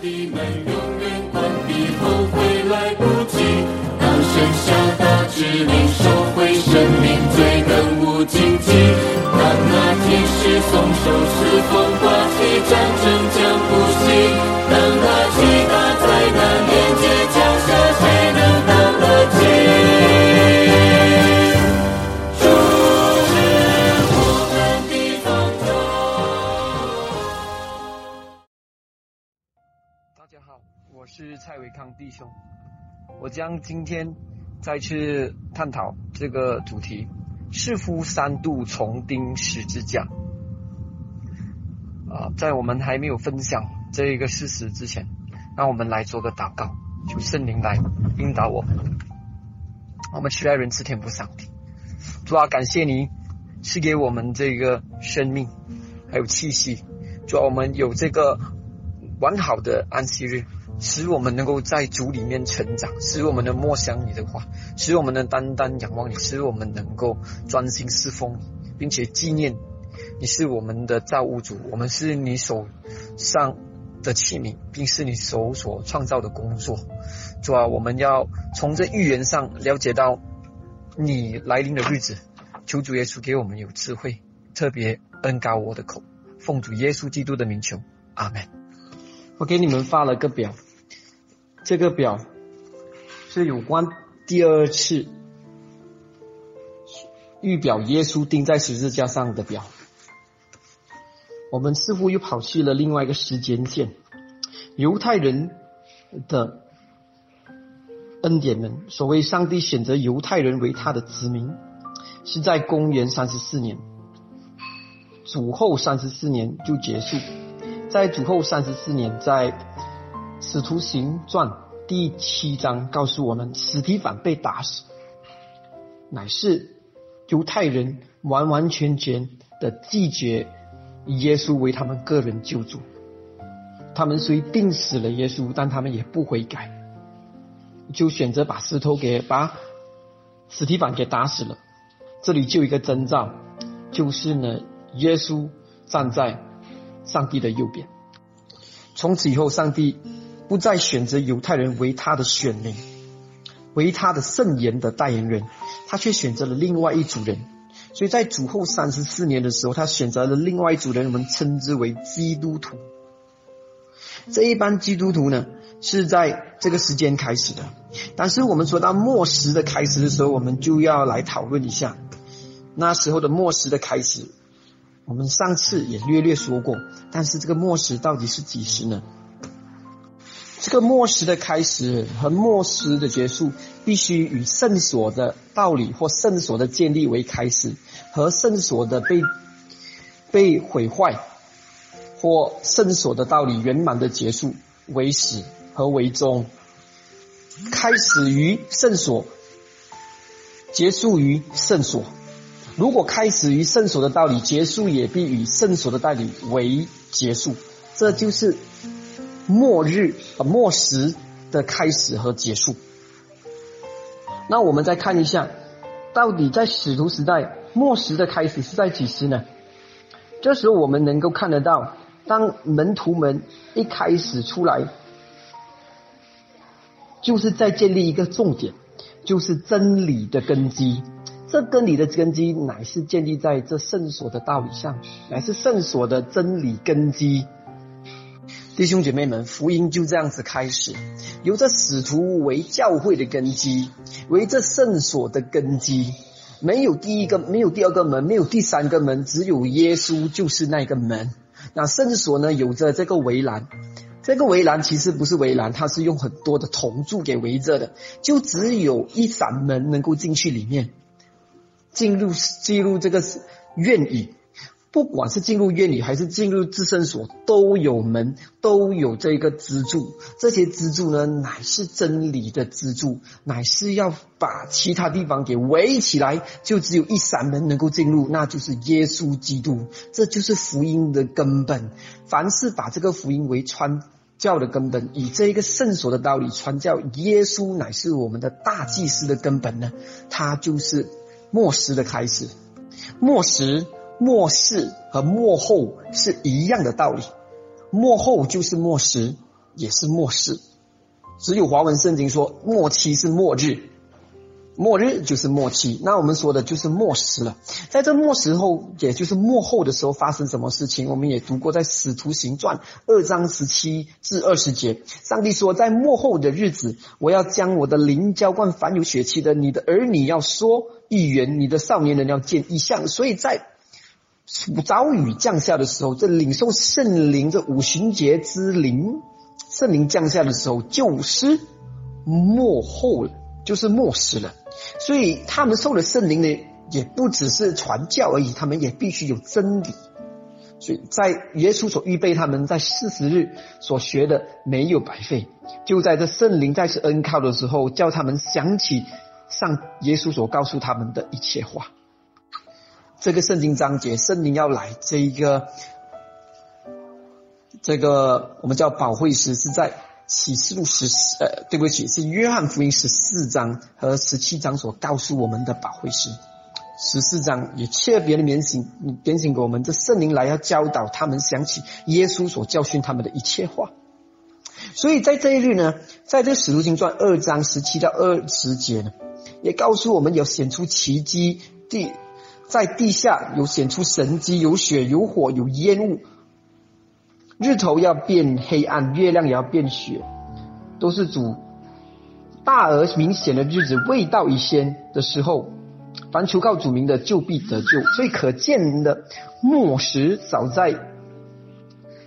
的门将今天再去探讨这个主题：是夫三度重钉十字架。啊，在我们还没有分享这一个事实之前，让我们来做个祷告，求圣灵来引导我们。我们需爱人赐天赋上帝，主啊，感谢你赐给我们这个生命，还有气息。主啊，我们有这个完好的安息日，使我们能够在主里面成长，使我们能默想你的话，使我们能单单仰望你，使我们能够专心侍奉你，并且纪念你是我们的造物主，我们是你手上的器皿，并是你手所创造的工作。主啊，我们要从这预言上了解到你来临的日子，求主耶稣给我们有智慧，特别恩高我的口，奉主耶稣基督的名求，阿门。我给你们发了个表，这个表是有关第二次预表耶稣钉在十字架上的表。我们似乎又跑去了另外一个时间线，犹太人的恩典们，所谓上帝选择犹太人为他的子民，是在公元三十四年，主后三十四年就结束。在主后三十四年，在《使徒行传》第七章告诉我们，史提反被打死，乃是犹太人完完全全的拒绝耶稣为他们个人救主。他们虽病死了耶稣，但他们也不悔改，就选择把石头给把史提反给打死了。这里就一个征兆，就是呢，耶稣站在。上帝的右边。从此以后，上帝不再选择犹太人为他的选民，为他的圣言的代言人，他却选择了另外一组人。所以在主后三十四年的时候，他选择了另外一组人，我们称之为基督徒。这一班基督徒呢，是在这个时间开始的。但是我们说到末时的开始的时候，我们就要来讨论一下那时候的末时的开始。我们上次也略略说过，但是这个末时到底是几时呢？这个末时的开始和末时的结束，必须与圣所的道理或圣所的建立为开始，和圣所的被被毁坏或圣所的道理圆满的结束为始和为终。开始于圣所，结束于圣所。如果开始于圣所的道理，结束也必与圣所的道理为结束，这就是末日啊末时的开始和结束。那我们再看一下，到底在使徒时代末时的开始是在几时呢？这时候我们能够看得到，当门徒们一开始出来，就是在建立一个重点，就是真理的根基。这跟你的根基乃是建立在这圣所的道理上，乃是圣所的真理根基。弟兄姐妹们，福音就这样子开始，由这使徒为教会的根基，为这圣所的根基。没有第一个，没有第二个门，没有第三个门，只有耶稣就是那个门。那圣所呢，有着这个围栏，这个围栏其实不是围栏，它是用很多的铜柱给围着的，就只有一扇门能够进去里面。进入进入这个院宇，不管是进入院里还是进入自身所，都有门，都有这个支柱。这些支柱呢，乃是真理的支柱，乃是要把其他地方给围起来。就只有一扇门能够进入，那就是耶稣基督。这就是福音的根本。凡是把这个福音为传教的根本，以这一个圣所的道理传教，耶稣乃是我们的大祭司的根本呢，他就是。末时的开始，末时、末世和末后是一样的道理。末后就是末时，也是末世。只有华文圣经说末期是末日。末日就是末期，那我们说的就是末时了。在这末时候，也就是末后的时候，发生什么事情？我们也读过在《使徒行传》二章十七至二十节，上帝说，在末后的日子，我要将我的灵浇灌凡有血气的，你的儿女要说预言，你的少年人要见异象。所以在早雨降下的时候，这领受圣灵这五旬节之灵，圣灵降下的时候，就是末后了，就是末世了。所以他们受了圣灵呢，也不只是传教而已，他们也必须有真理。所以在耶稣所预备他们在四十日所学的没有白费，就在这圣灵再次恩靠的时候，叫他们想起上耶稣所告诉他们的一切话。这个圣经章节，圣灵要来，这一个这个我们叫保惠师是在。启示录十四，呃，对不起，是约翰福音十四章和十七章所告诉我们的宝会师。十四章也特别的点醒，点醒给我们，这圣灵来要教导他们，想起耶稣所教训他们的一切话。所以在这一日呢，在这使徒行传二章十七到二十节呢，也告诉我们有显出奇迹，第在地下有显出神迹，有血有火有烟雾。日头要变黑暗，月亮也要变血，都是主大而明显的日子未到已先的时候，凡求告主名的就必得救。所以可见的末时早在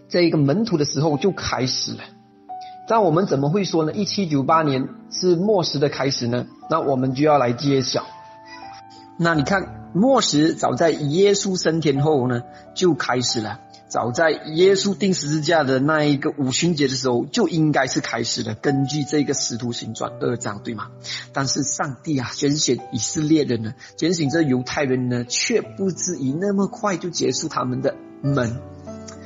这一个门徒的时候就开始了。那我们怎么会说呢？一七九八年是末时的开始呢？那我们就要来揭晓。那你看末时早在耶稣升天后呢就开始了。早在耶稣钉十字架的那一个五旬节的时候，就应该是开始了。根据这个使徒行传二章，对吗？但是上帝啊，拣选以色列人呢，拣选这犹太人呢，却不至于那么快就结束他们的门。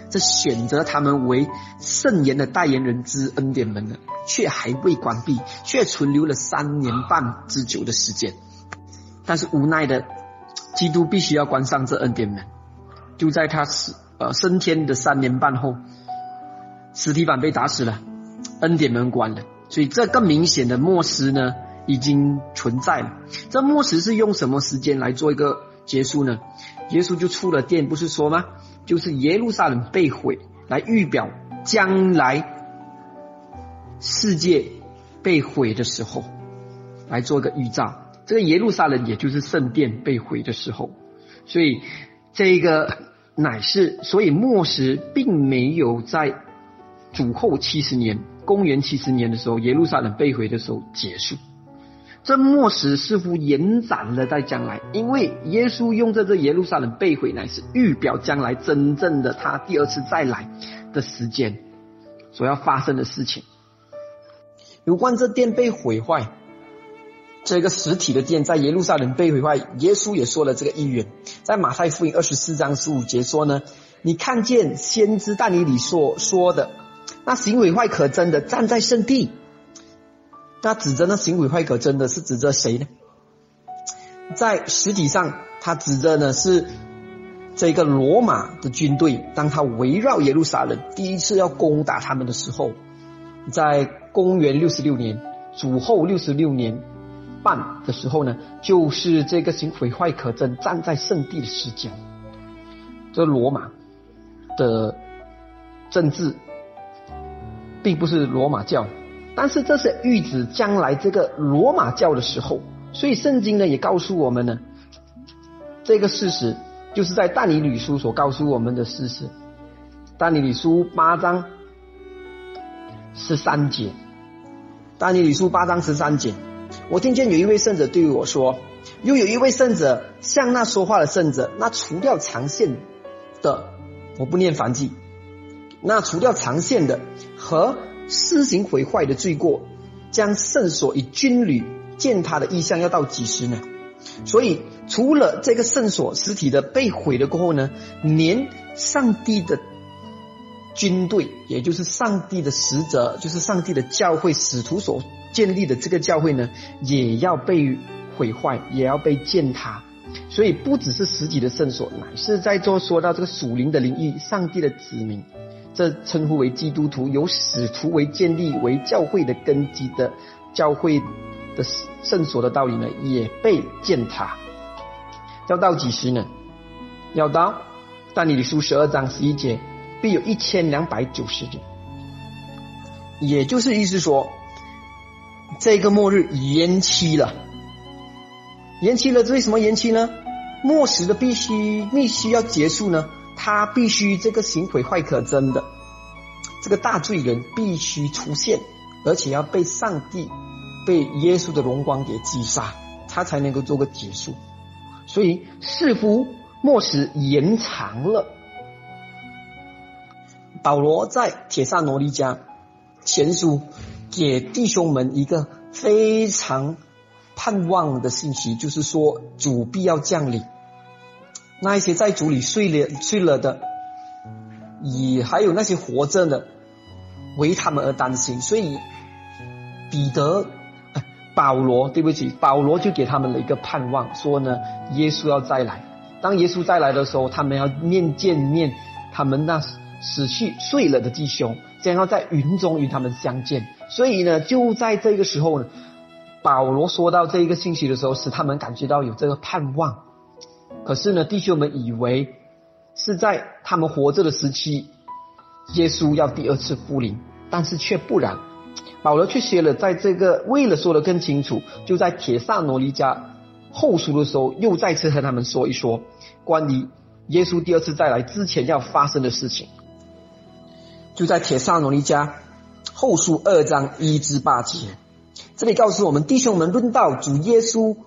这选择他们为圣言的代言人之恩典门呢，却还未关闭，却存留了三年半之久的时间。但是无奈的，基督必须要关上这恩典门，就在他死。呃，升天的三年半后，实体版被打死了，恩典门关了，所以这更明显的末时呢，已经存在了。这末时是用什么时间来做一个结束呢？耶稣就出了殿，不是说吗？就是耶路撒冷被毁，来预表将来世界被毁的时候，来做一个预兆。这个耶路撒冷也就是圣殿被毁的时候，所以这个。乃是，所以末时并没有在主后七十年，公元七十年的时候，耶路撒冷被毁的时候结束。这末时似乎延展了在将来，因为耶稣用这这耶路撒冷被毁，乃是预表将来真正的他第二次再来的时间所要发生的事情。有关这殿被毁坏。这个实体的殿在耶路撒冷被毁坏，耶稣也说了这个预言，在马太福音二十四章十五节说呢，你看见先知但尼里所说的那行毁坏可真的站在圣地，那指着那行毁坏可真的是指着谁呢？在实体上，他指着呢是这个罗马的军队，当他围绕耶路撒冷第一次要攻打他们的时候，在公元六十六年主后六十六年。半的时候呢，就是这个行毁坏可憎、站在圣地的时间。这罗马的政治并不是罗马教，但是这是预指将来这个罗马教的时候。所以圣经呢也告诉我们呢，这个事实就是在但尼吕书所告诉我们的事实。但尼吕书八章十三节，但尼吕书八章十三节。我听见有一位圣者对我说：“又有一位圣者向那说话的圣者，那除掉长线的，我不念繁记，那除掉长线的和施行毁坏的罪过，将圣所与军旅践踏的意象要到几时呢？所以除了这个圣所实体的被毁了过后呢，连上帝的军队，也就是上帝的使者，就是上帝的教会使徒所。”建立的这个教会呢，也要被毁坏，也要被践踏。所以不只是实体的圣所，乃是在做说到这个属灵的灵域，上帝的子民，这称呼为基督徒，由使徒为建立为教会的根基的教会的圣所的道理呢，也被践踏。要到几时呢？要到但以理书十二章十一节，必有一千两百九十人，也就是意思说，这个末日延期了。延期了，为什么延期呢？末时的必须必须要结束呢？他必须这个行毁坏可憎的这个大罪人必须出现，而且要被上帝、被耶稣的荣光给击杀，他才能够做个结束。所以似乎末时延长了。保罗在铁萨罗尼迦前书给弟兄们一个非常盼望的信息，就是说主必要降临。那一些在主里睡了睡了的，也还有那些活着的，为他们而担心。所以彼得、保罗，对不起，保罗就给他们了一个盼望，说呢，耶稣要再来。当耶稣再来的时候，他们要面见面，他们那死去睡了的弟兄，将要在云中与他们相见。所以呢，就在这个时候呢，保罗说到这一个信息的时候，使他们感觉到有这个盼望。可是呢，弟兄们以为是在他们活着的时期，耶稣要第二次复临，但是却不然。保罗却写了，在这个为了说的更清楚，就在铁萨罗尼迦后书的时候，又再次和他们说一说关于耶稣第二次再来之前要发生的事情。就在铁萨罗尼迦后书二章一至八节，这里告诉我们弟兄们论到主耶稣。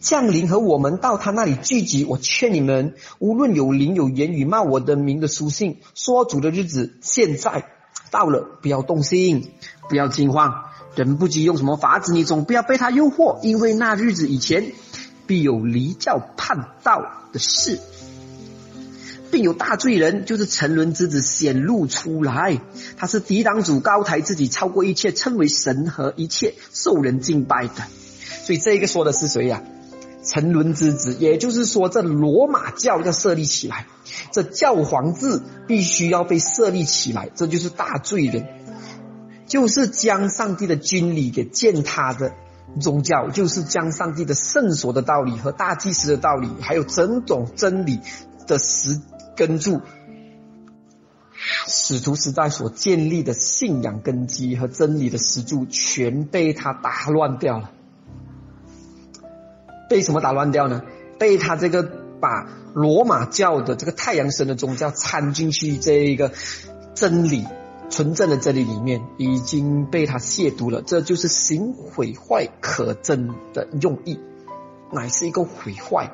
降临和我们到他那里聚集，我劝你们，无论有灵有言语骂我的名的书信，说主的日子现在到了，不要动心，不要惊慌，人不知用什么法子，你总不要被他诱惑，因为那日子以前必有离教叛道的事，并有大罪人，就是沉沦之子显露出来，他是抵挡主高抬自己，超过一切，称为神和一切受人敬拜的。所以这个说的是谁呀？沉沦之子，也就是说，这罗马教要设立起来，这教皇制必须要被设立起来，这就是大罪人，就是将上帝的军礼给践踏的宗教，就是将上帝的圣所的道理和大祭司的道理，还有整种真理的实根柱，使徒时代所建立的信仰根基和真理的石柱，全被他打乱掉了。被什么打乱掉呢？被他这个把罗马教的这个太阳神的宗教掺进去这一个真理纯正的真理里面，已经被他亵渎了。这就是行毁坏可憎的用意，乃是一个毁坏，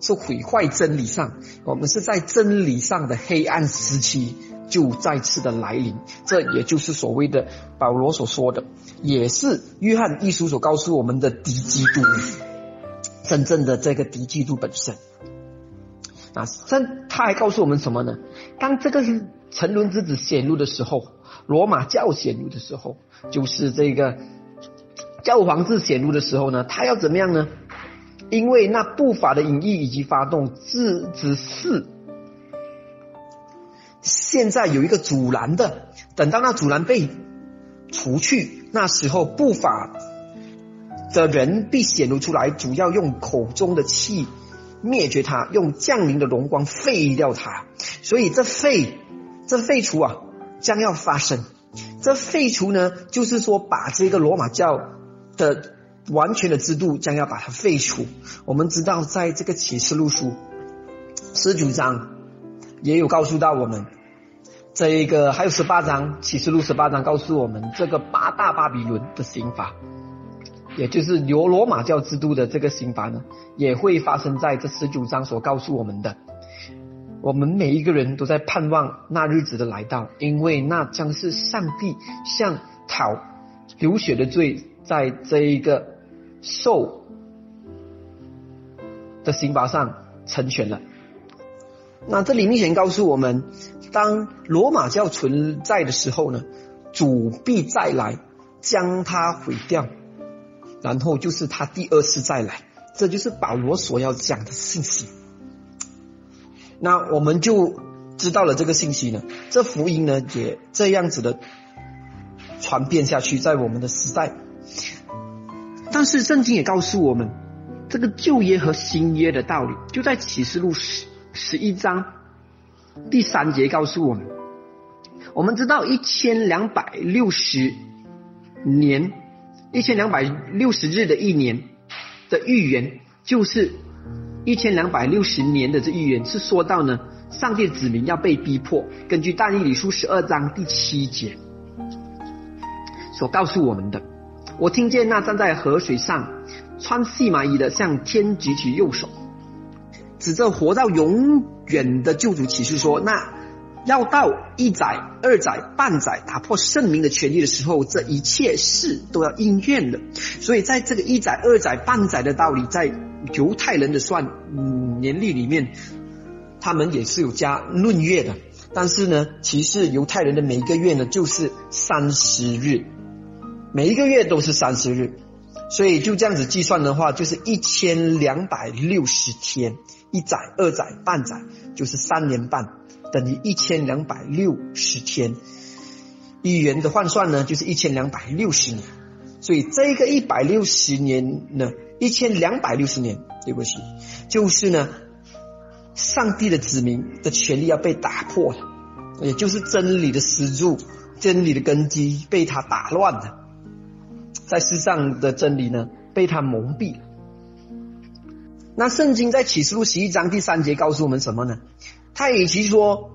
是毁坏真理上。我们是在真理上的黑暗时期就再次的来临。这也就是所谓的保罗所说的，也是约翰一书所告诉我们的敌基督。真正的这个敌基督本身啊，真他还告诉我们什么呢？当这个沉沦之子显露的时候，罗马教显露的时候，就是这个教皇制显露的时候呢，他要怎么样呢？因为那不法的隐意以及发动，只只是现在有一个阻拦的，等到那阻拦被除去，那时候不法。的人必显露出来，主要用口中的气灭绝他，用降临的荣光废掉他。所以这废，这废除啊，将要发生。这废除呢，就是说把这个罗马教的完全的制度将要把它废除。我们知道，在这个启示录书十九章也有告诉到我们，这一个还有十八章启示录十八章告诉我们这个八大巴比伦的刑罚。也就是由罗马教制度的这个刑罚呢，也会发生在这十九章所告诉我们的。我们每一个人都在盼望那日子的来到，因为那将是上帝向讨流血的罪，在这一个受的刑罚上成全了。那这里明显告诉我们，当罗马教存在的时候呢，主必再来将它毁掉。然后就是他第二次再来，这就是保罗所要讲的信息。那我们就知道了这个信息呢，这福音呢也这样子的传遍下去，在我们的时代。但是圣经也告诉我们，这个旧约和新约的道理，就在启示录十十一章第三节告诉我们。我们知道一千两百六十年，一千两百六十日的一年的预言，就是一千两百六十年的这预言是说到呢，上帝子民要被逼迫。根据但以理书十二章第七节所告诉我们的。我听见那站在河水上穿细麻衣的向天举起右手，指着活到永远的救主启示说：“那要到一载、二载、半载打破圣明的权利的时候，这一切事都要应验了。”所以，在这个一载、二载、半载的道理，在犹太人的算年历里面，他们也是有加闰月的。但是呢，其实犹太人的每一个月呢，就是三十日。每一个月都是三十日，所以就这样子计算的话，就是一千两百六十天，一载、二载、半载，就是三年半，等于一千两百六十天。一元的换算呢，就是一千两百六十年。所以这个一百六十年呢，一千两百六十年，对不起，就是呢，上帝的子民的权利要被打破了，也就是真理的支柱、真理的根基被他打乱了。在世上的真理呢，被他蒙蔽。那圣经在启示录十一章第三节告诉我们什么呢？他与其说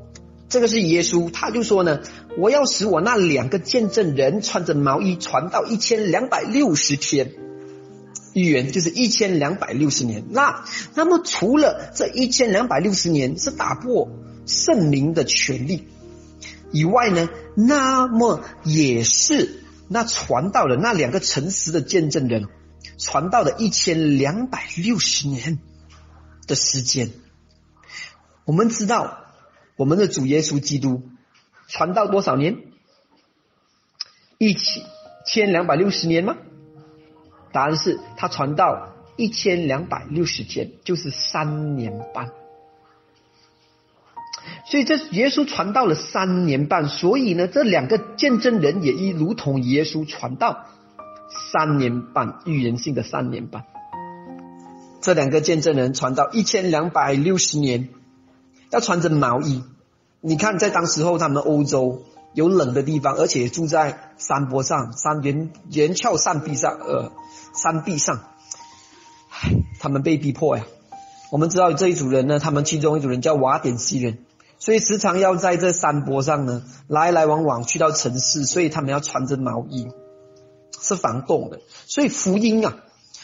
这个是耶稣，他就说呢，我要使我那两个见证人穿着毛衣传到一千两百六十天，预言就是一千两百六十年。那那么除了这一千两百六十年是打破圣灵的权利以外呢，那么也是。那传道的那两个诚实的见证人，传道的一千两百六十年的时间，我们知道我们的主耶稣基督传道多少年？一千两百六十年吗？答案是他传道一千两百六十天，就是三年半。所以这耶稣传道了三年半，所以呢，这两个见证人也一如同耶稣传道三年半，预言性的三年半。这两个见证人传道一千两百六十年，要穿着毛衣。你看，在当时候，他们欧洲有冷的地方，而且住在山坡上、山岩岩峭山壁上，呃，山壁上，他们被逼迫呀。我们知道这一组人呢，他们其中一组人叫瓦典西人。所以时常要在这山坡上呢，来来往往去到城市，所以他们要穿着毛衣，是防冻的。所以福音啊，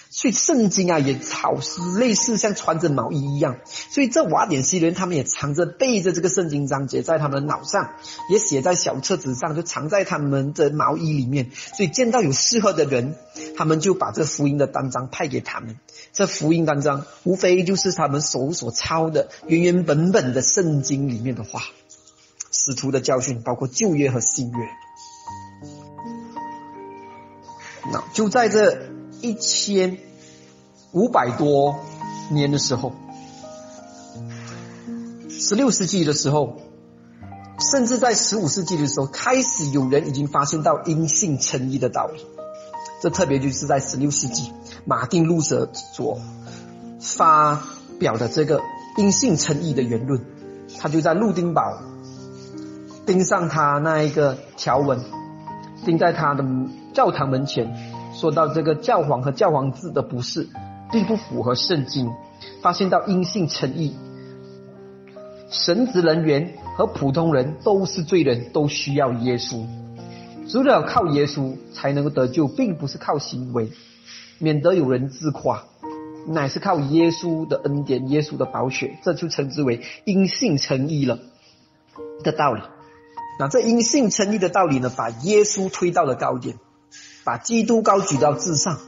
所以圣经啊，也好似类似像穿着毛衣一样。所以这瓦典西人他们也藏着背着这个圣经章节在他们脑上，也写在小册子上，就藏在他们的毛衣里面。所以见到有适合的人，他们就把这福音的单章派给他们。这福音当中，无非就是他们手所抄的原原本本的圣经里面的话，使徒的教训，包括旧约和新约。那就在这一千五百多年的时候，十六世纪的时候，甚至在十五世纪的时候，开始有人已经发现到因信称义的道理。这特别就是在十六世纪，马丁路德所发表的这个因信称义的言论，他就在路丁堡钉上他那一个条文，钉在他的教堂门前，说到这个教皇和教皇制的不是，并不符合圣经，发现到因信称义，神职人员和普通人都是罪人，都需要耶稣。除了靠耶稣才能够得救，并不是靠行为，免得有人自夸，乃是靠耶稣的恩典、耶稣的宝血，这就称之为因信称义了的道理。那这因信称义的道理呢，把耶稣推到了高点，把基督高举到至上。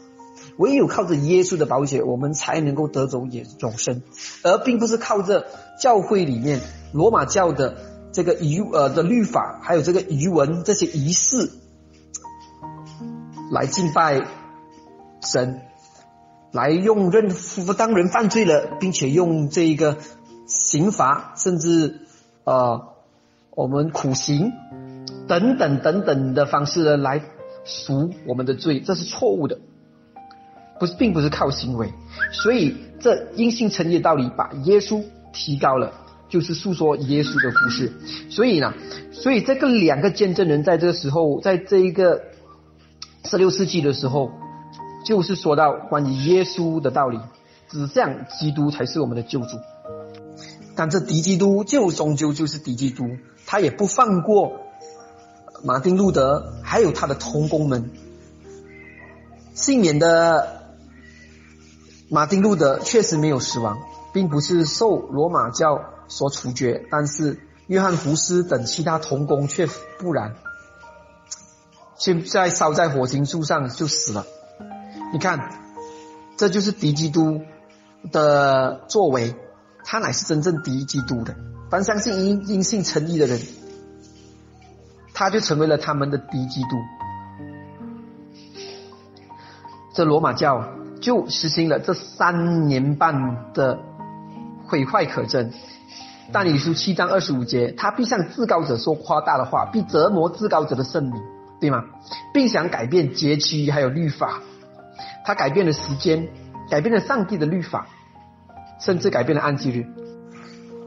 唯有靠着耶稣的宝血，我们才能够得走永永生，而并不是靠着教会里面罗马教的。这个仪呃的律法，还有这个仪文这些仪式，来敬拜神，来用认当人犯罪了，并且用这一个刑罚，甚至呃，我们苦行等等等等的方式呢来赎我们的罪，这是错误的，不是，并不是靠行为。所以这因信成义的道理把耶稣提高了，就是诉说耶稣的故事。所以呢，所以这个两个见证人在这个时候，在这一个十六世纪的时候，就是说到关于耶稣的道理，指向基督才是我们的救主。但这敌基督就终究就是敌基督，他也不放过马丁路德，还有他的同工们。幸免的马丁路德确实没有死亡，并不是受罗马教所处决，但是约翰福斯等其他同工却不然，现在烧在火刑柱上就死了。你看，这就是敌基督的作为。他乃是真正敌基督的，凡相信因因信成义的人，他就成为了他们的敌基督。这罗马教就实行了这三年半的毁坏可证。但以书七章二十五节，他必向至高者说夸大的话，必折磨至高者的圣名，对吗？并想改变节期还有律法，他改变了时间，改变了上帝的律法。甚至改变了安息日，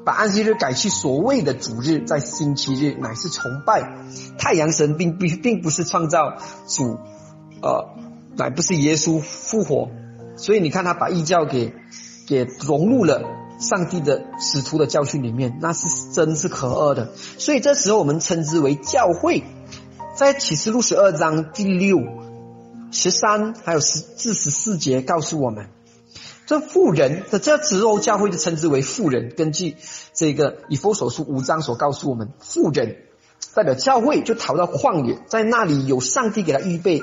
把安息日改去所谓的主日，在星期日乃是崇拜太阳神，并并并不是创造主，呃，乃不是耶稣复活，所以你看他把异教给给融入了上帝的使徒的教训里面，那是真是可恶的。所以这时候我们称之为教会，在启示录十二章第六、十三还有十至十四节告诉我们。这富人的这之后，教会就称之为富人。根据这个以弗所书五章所告诉我们，富人代表教会就逃到旷野，在那里有上帝给他预备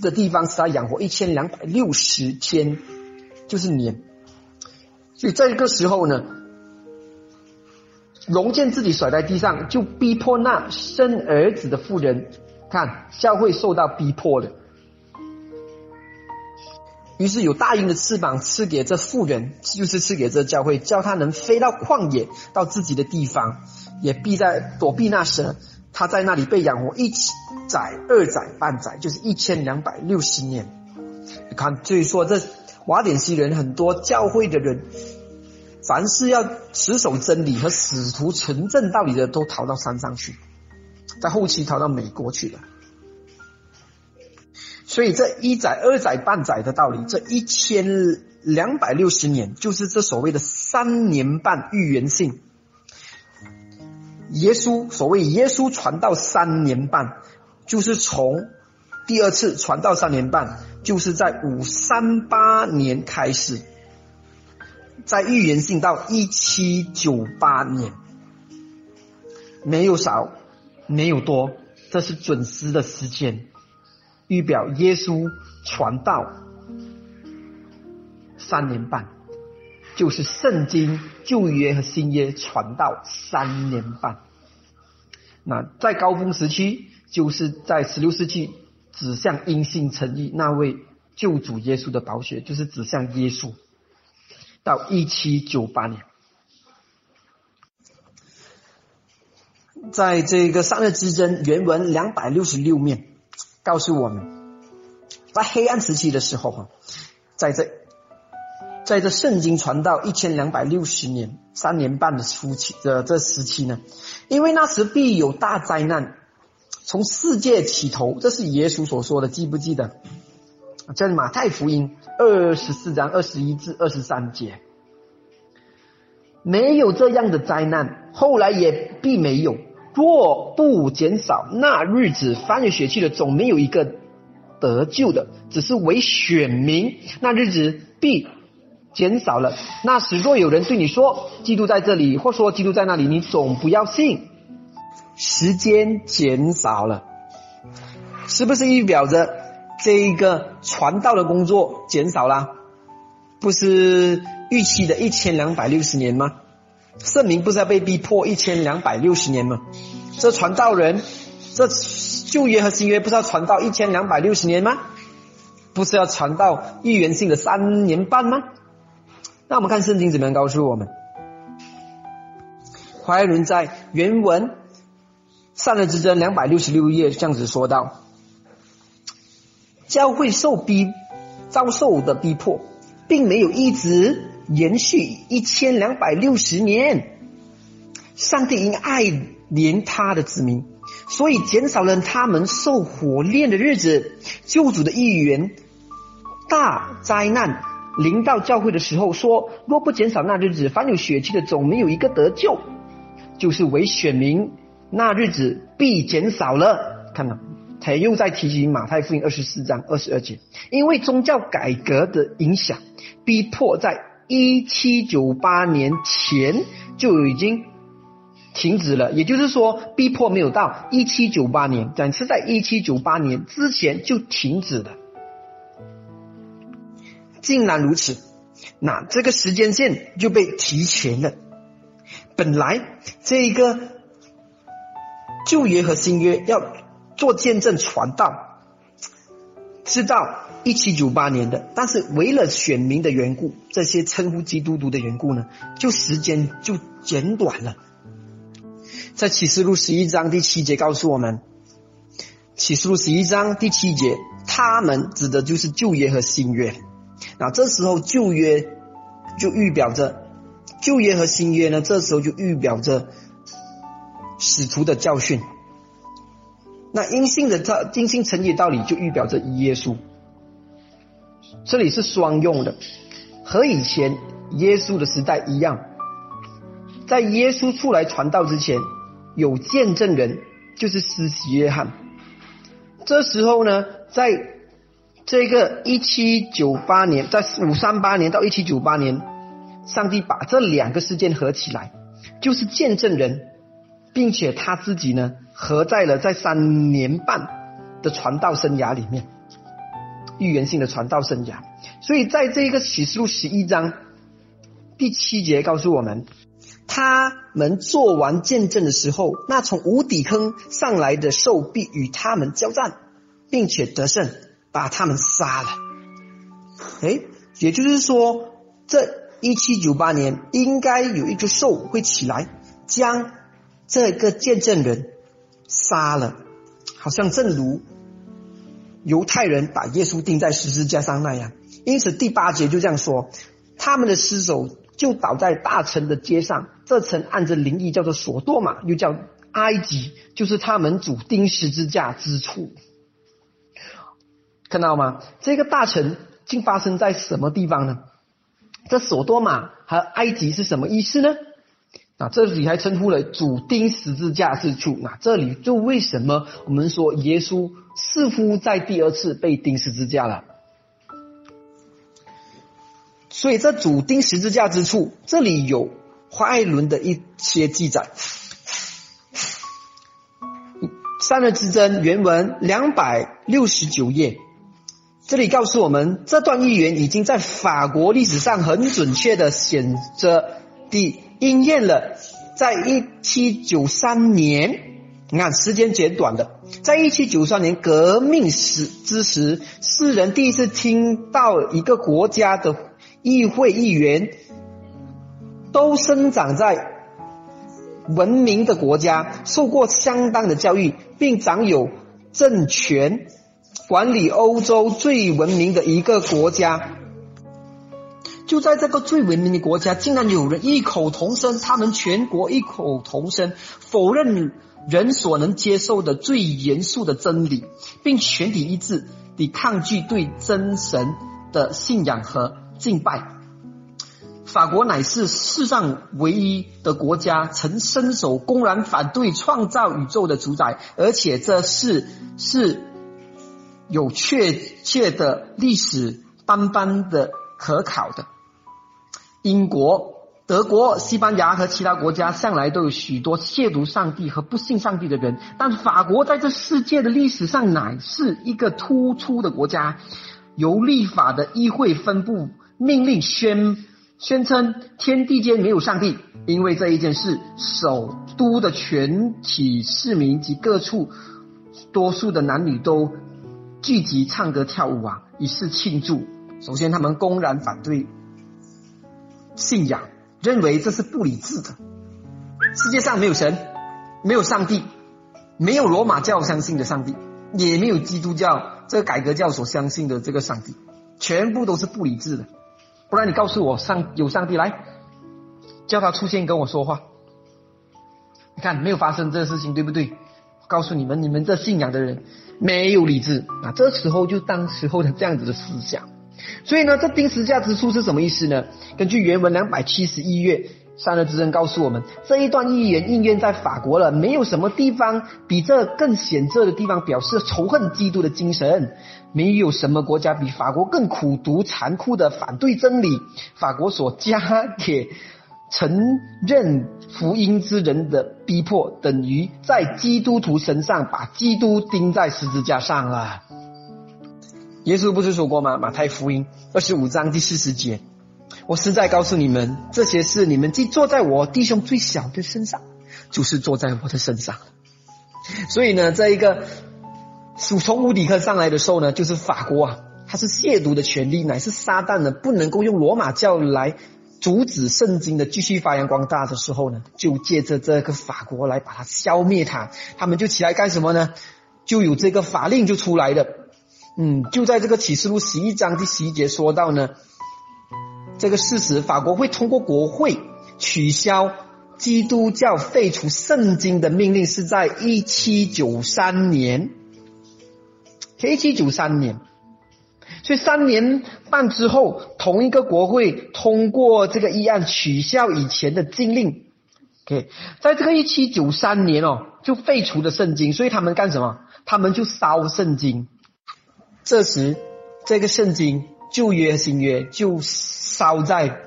的地方，使他养活一千两百六十天，就是年。所以在这个时候呢，龙见自己甩在地上，就逼迫那生儿子的妇人，看教会受到逼迫了。于是有大鹰的翅膀赐给这妇人，就是赐给这教会，叫他能飞到旷野，到自己的地方，也避在躲避那蛇。他在那里被养活一载、二载、半载，就是一千两百六十年。你看，所以说这瓦典西人很多教会的人，凡是要持守真理和使徒纯正道理的，都逃到山上去，在后期逃到美国去了。所以这一载、二载、半载的道理，这一千两百六十年，就是这所谓的三年半预言性。耶稣所谓耶稣传道三年半，就是从第二次传道三年半，就是在五三八年开始，在预言性到一七九八年，没有少，没有多，这是准时的时间。预表耶稣传道三年半，就是圣经旧约和新约传道三年半。那在高峰时期，就是在十六世纪指向因信诚意那位救主耶稣的宝血，就是指向耶稣。到一七九八年，在这个三日之争原文两百六十六面。告诉我们，在黑暗时期的时候，哈，在这，在这圣经传道一千两百六十年三年半的初期的这时期呢，因为那时必有大灾难从世界起头，这是耶稣所说的，记不记得？在马太福音二十四章二十一至二十三节，没有这样的灾难，后来也必没有。若不减少，那日子翻有血气的总没有一个得救的，只是为选民。那日子必减少了。那时若有人对你说基督在这里，或说基督在那里，你总不要信。时间减少了，是不是预表着这一个传道的工作减少了？不是预期的一千两百六十年吗？圣明不是要被逼迫一千两百六十年吗？这传道人，这旧约和新约不是要传道一千两百六十年吗？不是要传道预言性的三年半吗？那我们看圣经怎么样告诉我们？怀伦在原文《善恶之争》两百六十六页这样子说道：教会受逼、遭受的逼迫，并没有一直延续一千两百六十年。上帝因爱怜他的子民，所以减少了他们受火炼的日子。救主的预言，大灾难临到教会的时候，说：若不减少那日子，凡有血气的总没有一个得救。就是为选民，那日子必减少了。看到，他又在提及马太福音二十四章二十二节，因为宗教改革的影响，逼迫在一七九八年前就已经停止了。也就是说，逼迫没有到一七九八年，但是在一七九八年之前就停止了。竟然如此，那这个时间线就被提前了。本来这一个旧约和新约要做见证传道，知道一七九八年的，但是为了选民的缘故，这些称呼基督徒的缘故呢，就时间就减短了。在启示录十一章第七节告诉我们，启示录十一章第七节，他们指的就是旧约和新约。那这时候旧约就预表着。旧约和新约呢？这时候就预表着使徒的教训。那阴性的道，阴性成也道理，就预表着耶稣。这里是双用的，和以前耶稣的时代一样。在耶稣出来传道之前，有见证人，就是施洗约翰。这时候呢，在这个一七九八年，在五三八年到一七九八年。上帝把这两个事件合起来，就是见证人，并且他自己呢，合在了在三年半的传道生涯里面，预言性的传道生涯。所以在这个启示录十一章第七节告诉我们，他们做完见证的时候，那从无底坑上来的兽必与他们交战，并且得胜，把他们杀了。哎，也就是说这。一七九八年，应该有一个兽会起来，将这个见证人杀了，好像正如犹太人把耶稣钉在十字架上那样。因此第八节就这样说：他们的尸首就倒在大城的街上，这城按着灵异叫做索多玛，又叫埃及，就是他们主钉十字架之处。看到吗？这个大城竟发生在什么地方呢？这索多玛和埃及是什么意思呢？啊，这里还称呼了主钉十字架之处。那这里就为什么我们说耶稣似乎在第二次被钉十字架了？所以这主钉十字架之处，这里有华艾伦的一些记载。三日之争原文两百六十九页。这里告诉我们，这段预言已经在法国历史上很准确的选择地应验了。在一七九三年，你看时间简短的，在一七九三年革命时之时，世人第一次听到一个国家的议会议员都生长在文明的国家，受过相当的教育，并掌有政权。管理欧洲最文明的一个国家，就在这个最文明的国家，竟然有人异口同声，他们全国异口同声否认人所能接受的最严肃的真理，并全体一致地抗拒对真神的信仰和敬拜。法国乃是世上唯一的国家，曾伸手公然反对创造宇宙的主宰，而且这是是。有确切的历史斑斑的可考的，英国、德国、西班牙和其他国家向来都有许多亵渎上帝和不信上帝的人，但法国在这世界的历史上乃是一个突出的国家。由立法的议会分布命令宣宣称天地间没有上帝，因为这一件事，首都的全体市民及各处多数的男女都。聚集唱歌跳舞啊，以示庆祝。首先，他们公然反对信仰，认为这是不理智的。世界上没有神，没有上帝，没有罗马教相信的上帝，也没有基督教这个改革教所相信的这个上帝，全部都是不理智的。不然你告诉我上有上帝来，叫他出现跟我说话。你看没有发生这个事情，对不对？告诉你们，你们这信仰的人没有理智啊！这时候就当时候的这样子的思想。所以呢，这钉十字架之处是什么意思呢？根据原文两百七十一页，三日之人告诉我们，这一段预言应验在法国了。没有什么地方比这更显著的地方表示仇恨基督的精神。没有什么国家比法国更苦毒、残酷的反对真理。法国所加给承认福音之人的逼迫，等于在基督徒身上把基督钉在十字架上了。耶稣不是说过吗？马太福音二十五章第四十节：“我实在告诉你们，这些事你们既坐在我弟兄最小的身上，就是坐在我的身上。”所以呢，这一个属从无底坑上来的时候呢，就是法国啊，它是亵渎的权利，乃是撒旦呢，不能够用罗马教来。阻止圣经的继续发扬光大的时候呢，就借着这个法国来把它消灭它。他们就起来干什么呢？就有这个法令就出来了。嗯，就在这个启示录十一章第十一节说到呢，这个事实，法国会通过国会取消基督教废除圣经的命令，是在一七九三年。一七九三年。所以三年半之后，同一个国会通过这个议案，取消以前的禁令。OK，在这个一七九三年哦，就废除了圣经。所以他们干什么？他们就烧圣经。这时，这个圣经旧约新约就烧在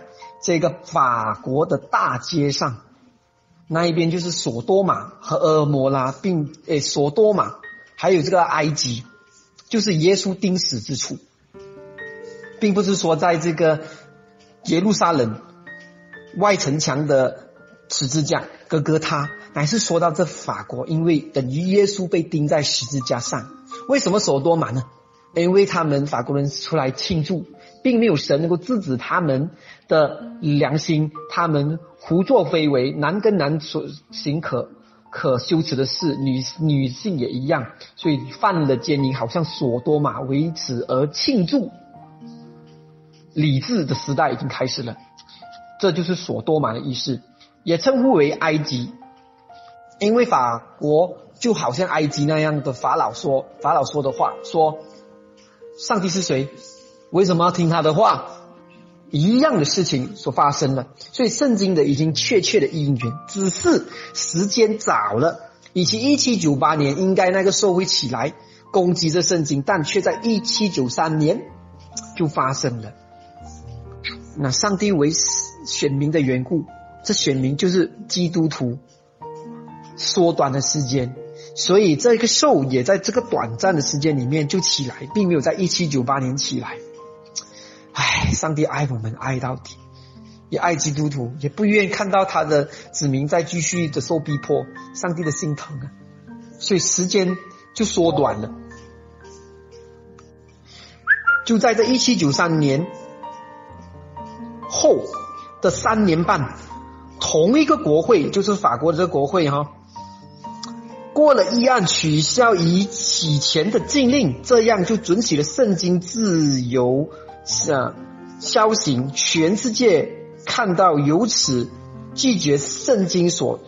这个法国的大街上。那一边就是索多玛和俄摩拉，并诶索多玛还有这个埃及，就是耶稣钉死之处。并不是说在这个耶路撒冷外城墙的十字架哥哥他，乃是说到这法国，因为等于耶稣被钉在十字架上。为什么索多玛呢？因为他们法国人出来庆祝，并没有神能够制止他们的良心，他们胡作非为，男跟男所行可可羞耻的事，女女性也一样，所以犯了奸淫，好像索多玛为此而庆祝。理智的时代已经开始了，这就是索多玛的意思，也称呼为埃及，因为法国就好像埃及那样的法老说法老说的话，说上帝是谁，为什么要听他的话，一样的事情所发生了，所以圣经的已经确切的应验，只是时间早了，以及一七九八年应该那个时候会起来攻击这圣经，但却在一七九三年就发生了。那上帝为选民的缘故，这选民就是基督徒，缩短的时间，所以这个兽也在这个短暂的时间里面就起来，并没有在一七九八年起来。唉，上帝爱我们爱到底，也爱基督徒，也不愿看到他的子民在继续的受逼迫，上帝的心疼啊，所以时间就缩短了，就在这一七九三年。后的三年半，同一个国会，就是法国的这个国会哈，过了议案取消以以前的禁令，这样就准许了圣经自由啊消行。全世界看到由此拒绝圣经所。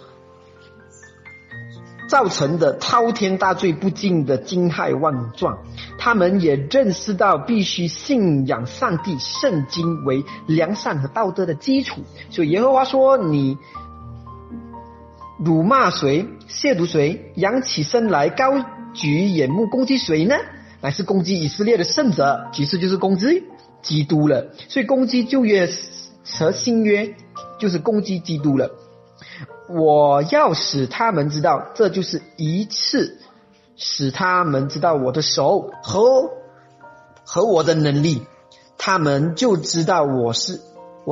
造成的滔天大罪不尽的惊骇万状，他们也认识到必须信仰上帝圣经为良善和道德的基础。所以耶和华说：“你辱骂谁，亵渎谁，扬起身来高举眼目攻击谁呢？乃是攻击以色列的圣者，其实就是攻击基督了。所以攻击旧约和新约，就是攻击基督了。”我要使他们知道，这就是一次使他们知道我的手和和我的能力，他们就知道我是。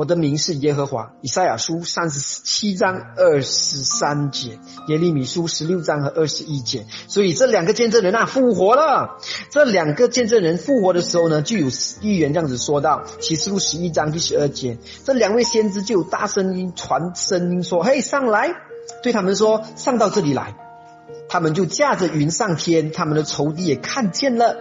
我的名是耶和华，以赛亚书三十七章二十三节，耶利米书十六章和二十一节。所以这两个见证人啊复活了。这两个见证人复活的时候呢，就有预言这样子说到，启示录十一章第十二节，这两位先知就有大声音传声音说：“嘿，上来，对他们说：“上到这里来。”他们就驾着云上天，他们的仇敌也看见了。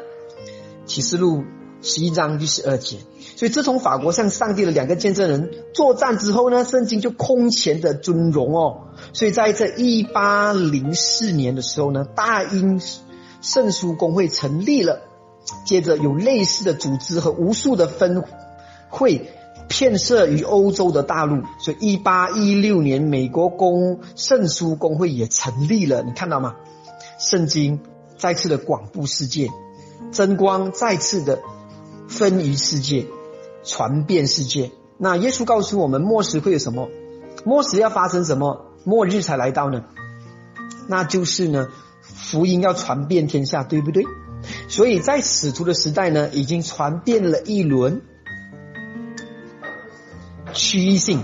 启示录十一章第十二节。所以，自从法国向上帝的两个见证人作战之后呢，圣经就空前的尊荣哦。所以，在这一八零四年的时候呢，大英圣书公会成立了。接着，有类似的组织和无数的分会遍设于欧洲的大陆。所以，一八一六年，美国公圣书公会也成立了。你看到吗？圣经再次的广布世界，真光再次的分于世界。传遍世界。那耶稣告诉我们，末时会有什么？末时要发生什么？末日才来到呢？那就是呢，福音要传遍天下，对不对？所以在使徒的时代呢，已经传遍了一轮区域性。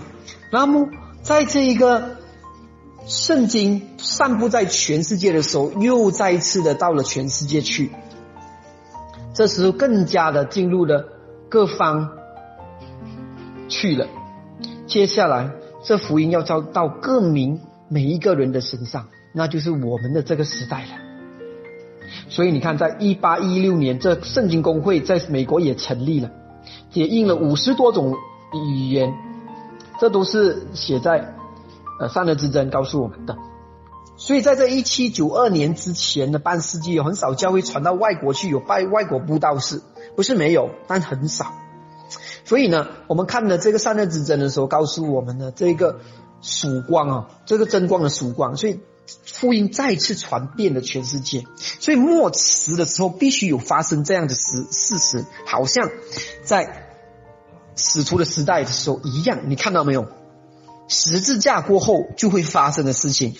那么，在这一个圣经散布在全世界的时候，又再一次的到了全世界去。这时候更加的进入了各方。去了，接下来这福音要交到各民每一个人的身上，那就是我们的这个时代了。所以你看，在一八一六年，这圣经公会在美国也成立了，也印了五十多种语言，这都是写在呃善恶之争告诉我们的。所以在这一七九二年之前的半世纪，有很少教会传到外国去，有拜外国布道士，不是没有，但很少。所以呢，我们看了这个善恶之争的时候，告诉我们的这个曙光啊，这个真光的曙光，所以福音再次传遍了全世界。所以末时的时候，必须有发生这样的事事实，好像在使徒的时代的时候一样。你看到没有？十字架过后就会发生的事情。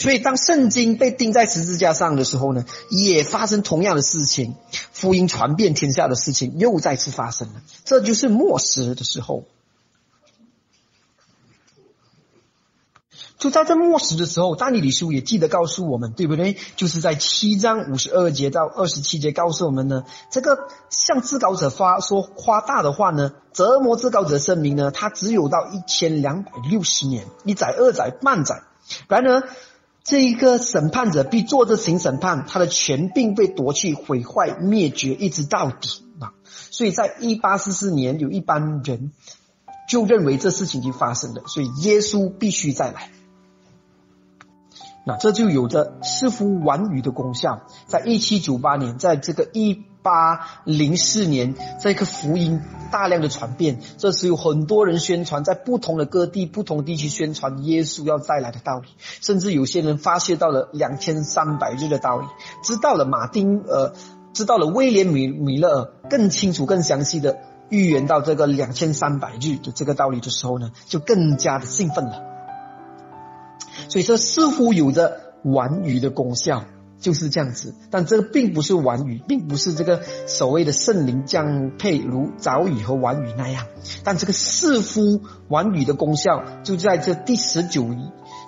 所以，当圣经被钉在十字架上的时候呢，也发生同样的事情，福音传遍天下的事情又再次发生了。这就是末时的时候。就在这末时的时候，但以理书也记得告诉我们，对不对？就是在七章五十二节到二十七节告诉我们呢，这个向至高者发说夸大的话呢，折磨至高者声明呢，他只有到一千两百六十年，一载、二载、半载。然而。这一个审判者必坐着行审判，他的权并被夺去、毁坏、灭绝，一直到底啊！所以在一八四四年，有一般人就认为这事情已经发生了，所以耶稣必须再来。那这就有着似乎完语的功效。在一七九八年，在这个一。八零四年，这个福音大量的传遍，这时有很多人宣传，在不同的各地、不同地区宣传耶稣要再来的道理，甚至有些人发泄到了两千三百日的道理，知道了马丁呃，知道了威廉米米勒更清楚、更详细的预言到这个两千三百日的这个道理的时候呢，就更加的兴奋了。所以说，似乎有着玩语的功效。就是这样子，但这个并不是晚雨，并不是这个所谓的圣灵降配如早雨和晚雨那样。但这个似乎晚雨的功效，就在这第十九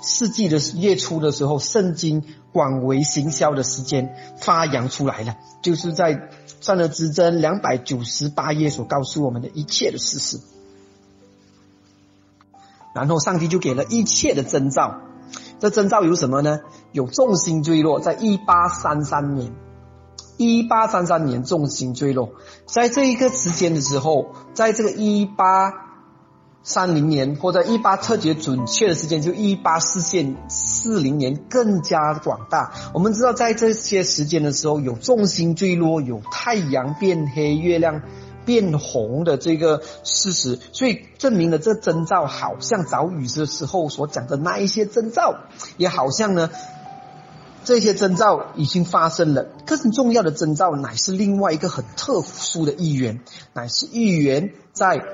世纪的月初的时候，圣经广为行销的时间发扬出来了，就是在善恶之争两百九十八页所告诉我们的一切的事实。然后上帝就给了一切的征兆。这征兆有什么呢？有重心坠落，在一八三三年，一八三三年重心坠落，在这一个时间的时候，在这个一八三零年或者一八特别准确的时间，就一八四线四零年更加广大。我们知道，在这些时间的时候，有重心坠落，有太阳变黑，月亮。变红的这个事实，所以证明了这征兆好像早雨的时候所讲的那一些征兆，也好像呢，这些征兆已经发生了。更重要的征兆乃是另外一个很特殊的预言，乃是预言在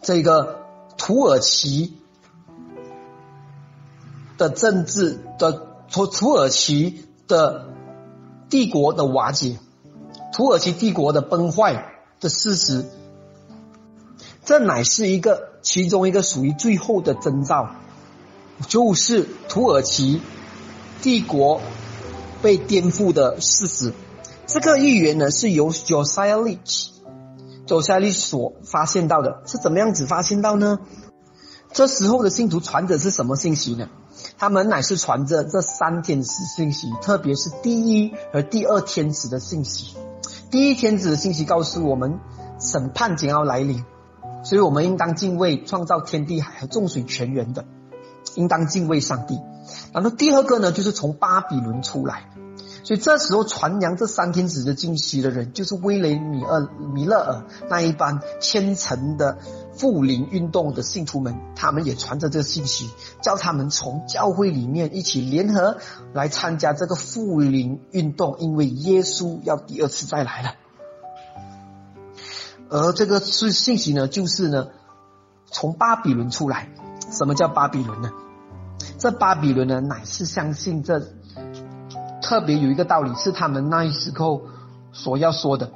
这个土耳其的政治的土土耳其的帝国的瓦解。土耳其帝国的崩坏的事实，这乃是一个其中一个属于最后的征兆，就是土耳其帝国被颠覆的事实。这个预言呢，是由 Josiah Lich，Josiah Lich 所发现到的，是怎么样子发现到呢？这时候的信徒传的是什么信息呢？他们乃是传着这三天使信息，特别是第一和第二天使的信息。第一天子的信息告诉我们，审判将要来临，所以我们应当敬畏创造天地海和众水泉源的，应当敬畏上帝。然后第二个呢，就是从巴比伦出来。所以这时候传扬这三天子的信息的人，就是威雷米尔米勒尔那一班虔诚的复临运动的信徒们，他们也传着这个信息，叫他们从教会里面一起联合来参加这个复临运动，因为耶稣要第二次再来了。而这个是信息呢，就是呢，从巴比伦出来。什么叫巴比伦呢？这巴比伦呢，乃是相信这。特别有一个道理是他们那一时候所要说的，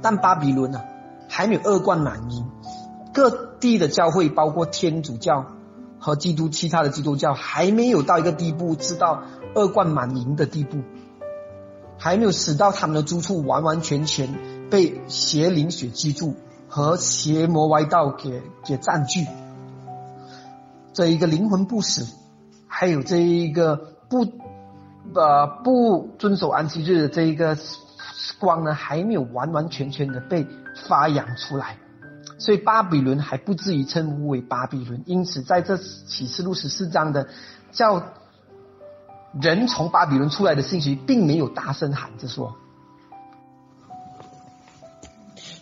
但巴比伦呢还没有恶贯满盈，各地的教会，包括天主教和基督其他的基督教，还没有到一个地步，知道恶贯满盈的地步，还没有使到他们的住处完完全全被邪灵所居住和邪魔歪道给给占据，这一个灵魂不死，还有这一个不。呃，不遵守安息日的这一个光呢，还没有完完全全的被发扬出来，所以巴比伦还不至于称呼为巴比伦。因此，在这启示录十四章的叫人从巴比伦出来的信息，并没有大声喊着说。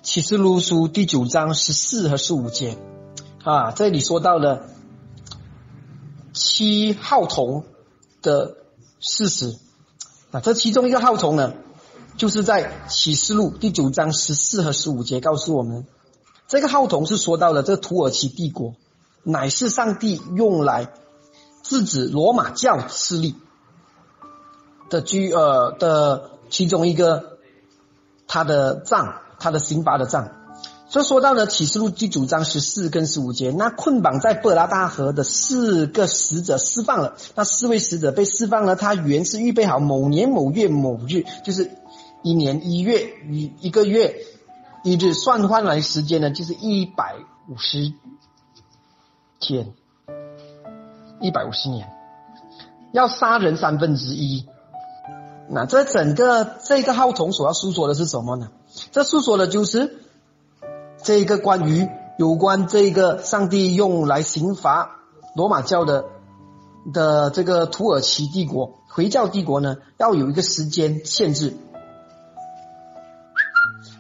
启示录书第九章十四和十五节啊，这里说到了七号筒的。事实，那这其中一个号筒呢，就是在启示录第九章十四和十五节告诉我们，这个号筒是说到了这土耳其帝国乃是上帝用来制止罗马教势力的居呃的其中一个他的杖，他的刑罚的杖。所以说到呢，启示录第九章十四跟十五节，那捆绑在布拉大河的四个使者释放了，那四位使者被释放了，他原是预备好某年某月某日，就是一年一月一一个月一日算换来时间呢，就是一百五十天，一百五十年，要杀人三分之一。那这整个这个号筒所要诉说的是什么呢？这诉说的就是。这一个关于有关这个上帝用来刑罚罗马教的的这个土耳其帝国回教帝国呢，要有一个时间限制。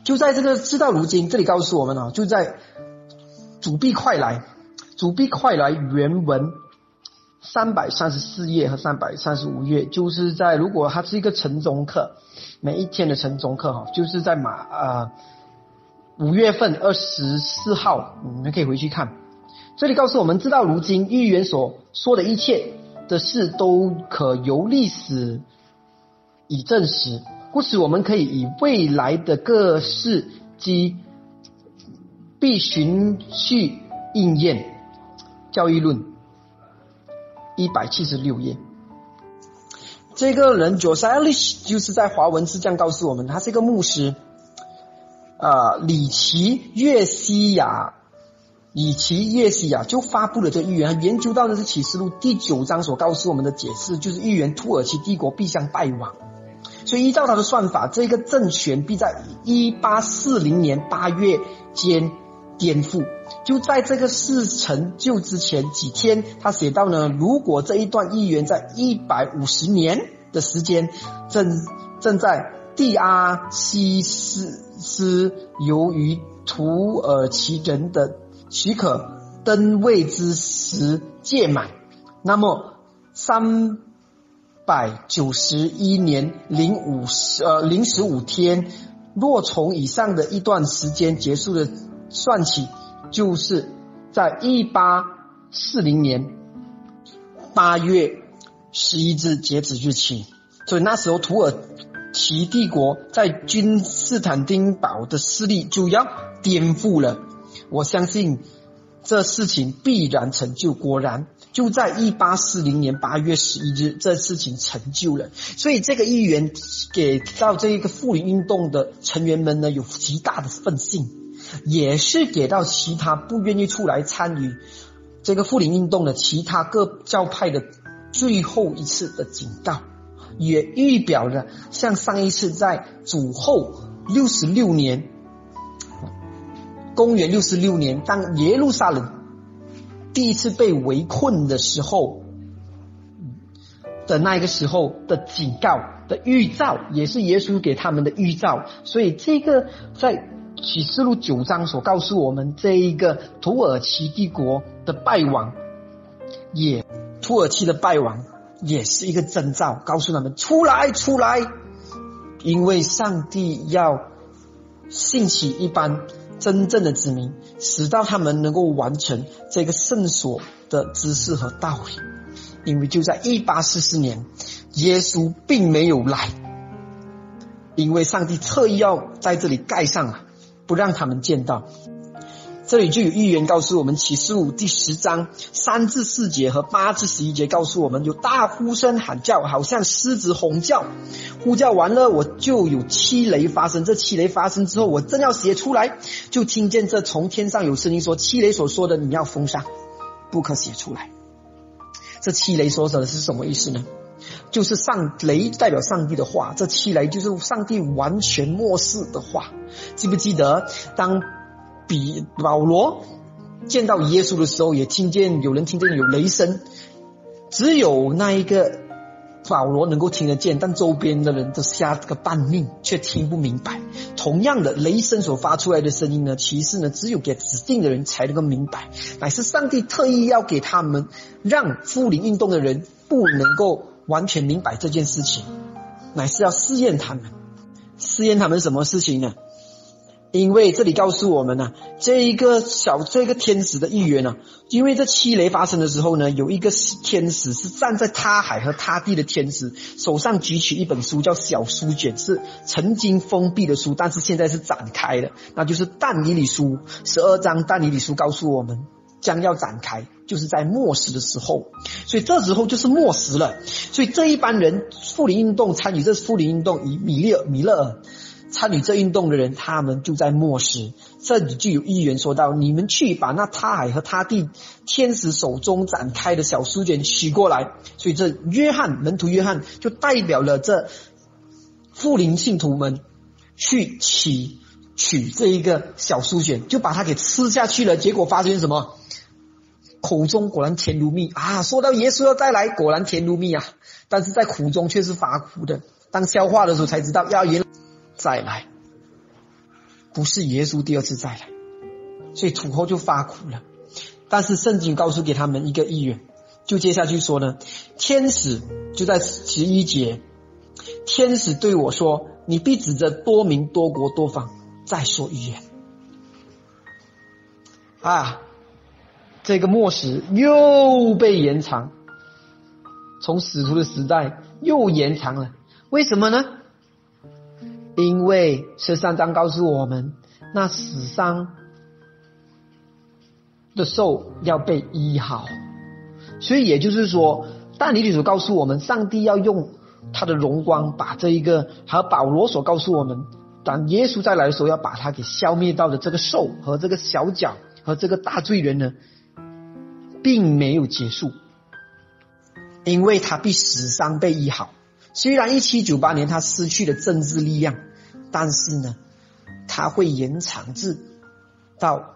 就在这个事到如今，这里告诉我们啊，就在主币快来，主币快来原文三百三十四页和三百三十五页，就是在如果它是一个晨钟课，每一天的晨钟课哈，就是在马啊。五月份二十四号，你们可以回去看。这里告诉我们，知道如今预言所说的一切的事，都可由历史以证实，故此我们可以以未来的各事及必循序应验。教育论一百七十六页，这个人 Joseph 就是在华文是这样告诉我们，他是一个牧师。啊，里奇约西亚，里奇约西亚就发布了这个预言，研究到的是启示录第九章所告诉我们的解释，就是预言土耳其帝国必将败亡。所以依照他的算法，这个政权必在一八四零年八月间颠覆。就在这个事成就之前几天，他写到呢，如果这一段预言在一百五十年的时间正正在。蒂阿西斯是由于土耳其人的许可登位之时届满，那么三百九十一年零五十呃零十五天，若从以上的一段时间结束的算起，就是在一八四零年八月十一日截止日期，所以那时候土耳。其帝国在君士坦丁堡的势力就要颠覆了，我相信这事情必然成就。果然，就在一八四零年八月十一日，这事情成就了。所以，这个议员给到这一个妇女运动的成员们呢，有极大的愤信，也是给到其他不愿意出来参与这个复临运动的其他各教派的最后一次的警告，也预表了像上一次在主后六十六年，公元六十六年，当耶路撒冷第一次被围困的时候的那个时候的警告的预兆，也是耶稣给他们的预兆。所以这个在启示录九章所告诉我们，这一个土耳其帝国的败亡，也土耳其的败亡也是一个征兆，告诉他们出来出来，因为上帝要兴起一般真正的子民，使到他们能够完成这个圣所的知识和道理。因为就在一八四四年，耶稣并没有来，因为上帝特意要在这里盖上了，不让他们见到。这里就有预言告诉我们，启示录第十章三至四节和八至十一节告诉我们，有大呼声喊叫，好像狮子吼叫。呼叫完了，我就有七雷发生。这七雷发生之后，我正要写出来，就听见这从天上有声音说：“七雷所说的，你要封上，不可写出来。”这七雷所指的是什么意思呢？就是上雷代表上帝的话，这七雷就是上帝完全漠视的话。记不记得当？比保罗见到耶稣的时候，也听见有人听见有雷声，只有那一个保罗能够听得见，但周边的人都瞎个半命，却听不明白。同样的，雷声所发出来的声音呢，其实呢，只有给指定的人才能够明白，乃是上帝特意要给他们，让复临运动的人不能够完全明白这件事情，乃是要试验他们，试验他们什么事情呢？因为这里告诉我们呢，这一个小这个天使的预言呢，因为这七雷发生的时候呢，有一个天使是站在他海和他地的天使，手上举起一本书，叫小书卷，是曾经封闭的书，但是现在是展开的，那就是但以理书十二章。但以理书告诉我们，将要展开，就是在末世的时候，所以这时候就是末时了。所以这一班人复临运动参与这复临运动，以米勒米勒。参与这运动的人，他们就在末世。这里就有议员说到：“你们去把那他海和他地天使手中展开的小书卷取过来。”所以这约翰门徒约翰就代表了这富林信徒们去取取这一个小书卷，就把它给吃下去了。结果发现什么？口中果然甜如蜜啊！说到耶稣要再来，果然甜如蜜啊！但是在苦中却是发苦的。当消化的时候才知道，要原。再来，不是耶稣第二次再来，所以土后就发苦了。但是圣经告诉给他们一个意愿，就接下去说呢，天使就在十一节，天使对我说：“你必指着多民、多国、多方再说预言。”啊，这个末时又被延长，从使徒的时代又延长了，为什么呢？因为十三章告诉我们，那死伤的兽要被医好，所以也就是说，但尼里所告诉我们，上帝要用他的荣光把这一个，还有保罗所告诉我们，当耶稣再来的时候，要把他给消灭到的这个兽和这个小脚和这个大罪人呢，并没有结束，因为他必死伤被医好。虽然一七九八年他失去了政治力量。但是呢，他会延长至到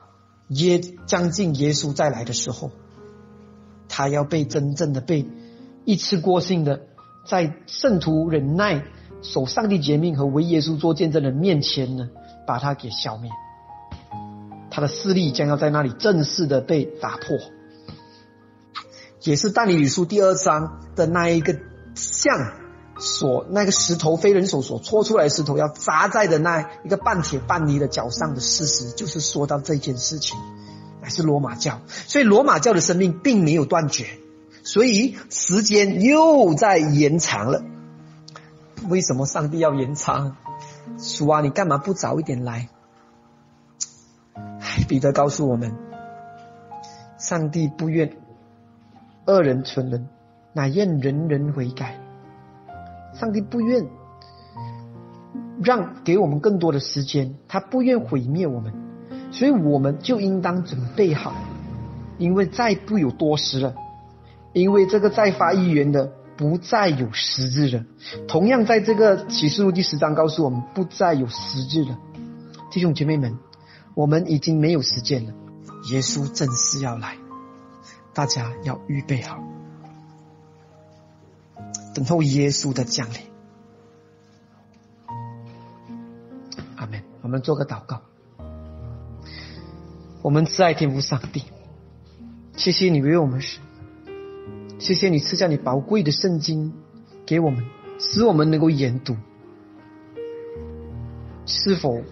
耶将近耶稣再来的时候，他要被真正的被一次过性的在圣徒忍耐守上帝诫命和为耶稣做见证的面前呢，把他给消灭，他的势力将要在那里正式的被打破，也是但以理书第二章的那一个像。所那个石头非人手所搓出来的石头要砸在的那一个半铁半泥的脚上的事实，就是说到这件事情，乃是罗马教。所以罗马教的生命并没有断绝，所以时间又在延长了。为什么上帝要延长？主啊，你干嘛不早一点来？彼得告诉我们，上帝不愿恶人存人，乃愿人人悔改。上帝不愿让给我们更多的时间，他不愿毁灭我们，所以我们就应当准备好，因为再不有多时了，因为这个再发一元的不再有十日了。同样，在这个启示录第十章告诉我们，不再有十日了。弟兄姐妹们，我们已经没有时间了，耶稣正式要来，大家要预备好，等候耶稣的降临。阿门。我们做个祷告。我们慈爱天父上帝，谢谢你为我们死，谢谢你赐下你宝贵的圣经给我们，使我们能够研读。是否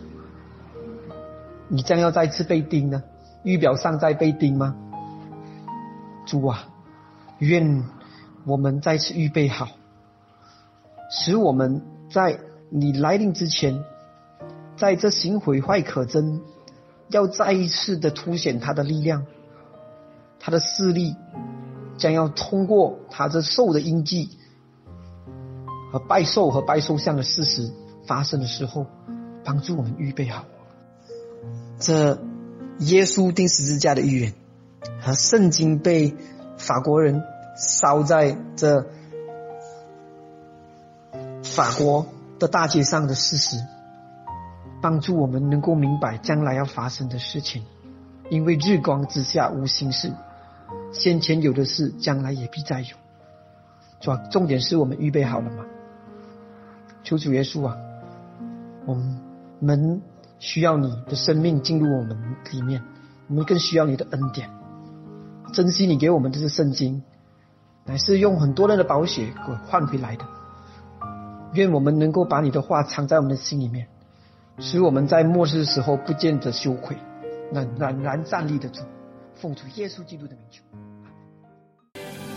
你将要再次被钉呢？预表上再被钉吗？主啊，愿我们再次预备好，使我们在你来临之前，在这行毁坏可憎。要再一次的凸显他的力量，他的势力将要通过他这兽的印记和拜兽和拜兽像的事实发生的时候，帮助我们预备好这耶稣钉十字架的预言和圣经被法国人烧在这法国的大街上的事实。帮助我们能够明白将来要发生的事情，因为日光之下无心事，先前有的事，将来也必再有。主，重点是我们预备好了吗？求主耶稣啊，我们需要你的生命进入我们里面，我们更需要你的恩典，珍惜你给我们的这圣经，乃是用很多人的宝血给换回来的。愿我们能够把你的话藏在我们的心里面。使我们在末世时候不见得羞愧，能冉冉站立得住，奉主耶稣基督的名求。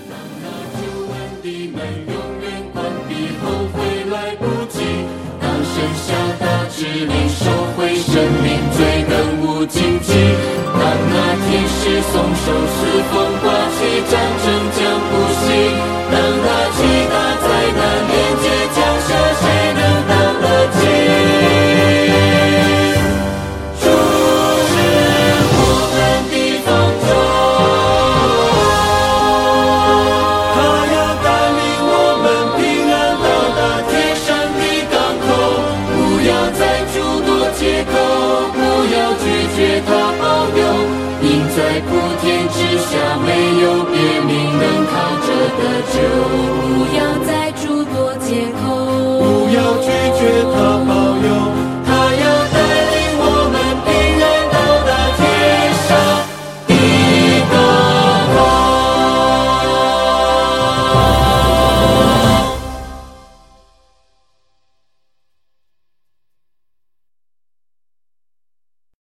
当那救恩的门永远关闭后悔来不及，当神下达指令收回生命罪更无荆棘，当那天使松手是风刮起战争将